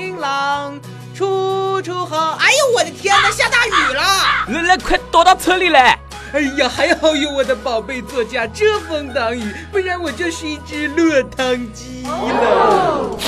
晴朗，处处好。哎呦，我的天哪，下大雨了！来来，快躲到车里来！哎呀，还好有我的宝贝座驾遮风挡雨，不然我就是一只落汤鸡了。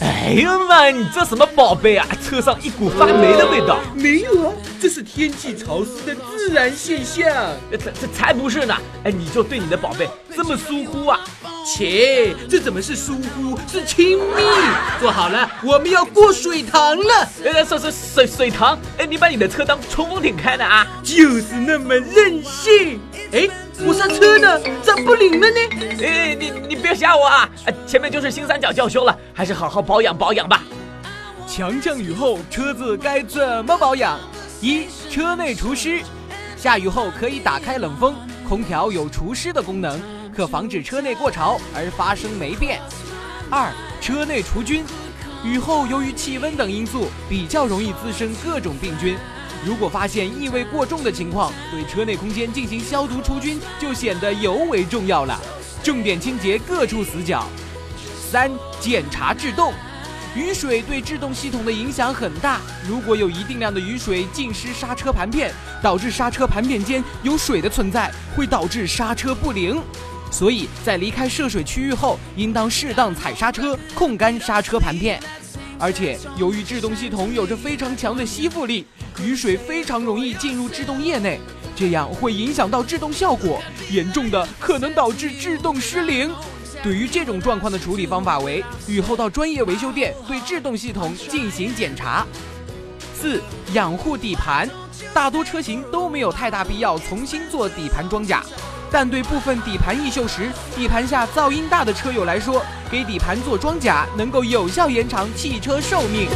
哎呀妈，你这什么宝贝啊？车上一股发霉的味道。没有啊，这是天气潮湿的自然现象。这这才不是呢！哎，你就对你的宝贝这么疏忽啊？切，这怎么是疏忽，是亲密？坐好了，我们要过水塘了。呃，水水水水塘？哎，你把你的车当冲锋艇开的啊？就是那么任性。哎，我刹车呢？咋不灵了呢？哎，你你别吓我啊！前面就是新三角教修了，还是好好保养保养吧。强降雨后，车子该怎么保养？一、车内除湿，下雨后可以打开冷风，空调有除湿的功能，可防止车内过潮而发生霉变。二、车内除菌，雨后由于气温等因素，比较容易滋生各种病菌。如果发现异味过重的情况，对车内空间进行消毒除菌就显得尤为重要了。重点清洁各处死角。三、检查制动，雨水对制动系统的影响很大。如果有一定量的雨水浸湿刹车盘片，导致刹车盘片间有水的存在，会导致刹车不灵。所以在离开涉水区域后，应当适当踩刹车，控干刹车盘片。而且由于制动系统有着非常强的吸附力。雨水非常容易进入制动液内，这样会影响到制动效果，严重的可能导致制动失灵。对于这种状况的处理方法为：雨后到专业维修店对制动系统进行检查。四、养护底盘，大多车型都没有太大必要重新做底盘装甲，但对部分底盘易锈时、底盘下噪音大的车友来说，给底盘做装甲能够有效延长汽车寿命。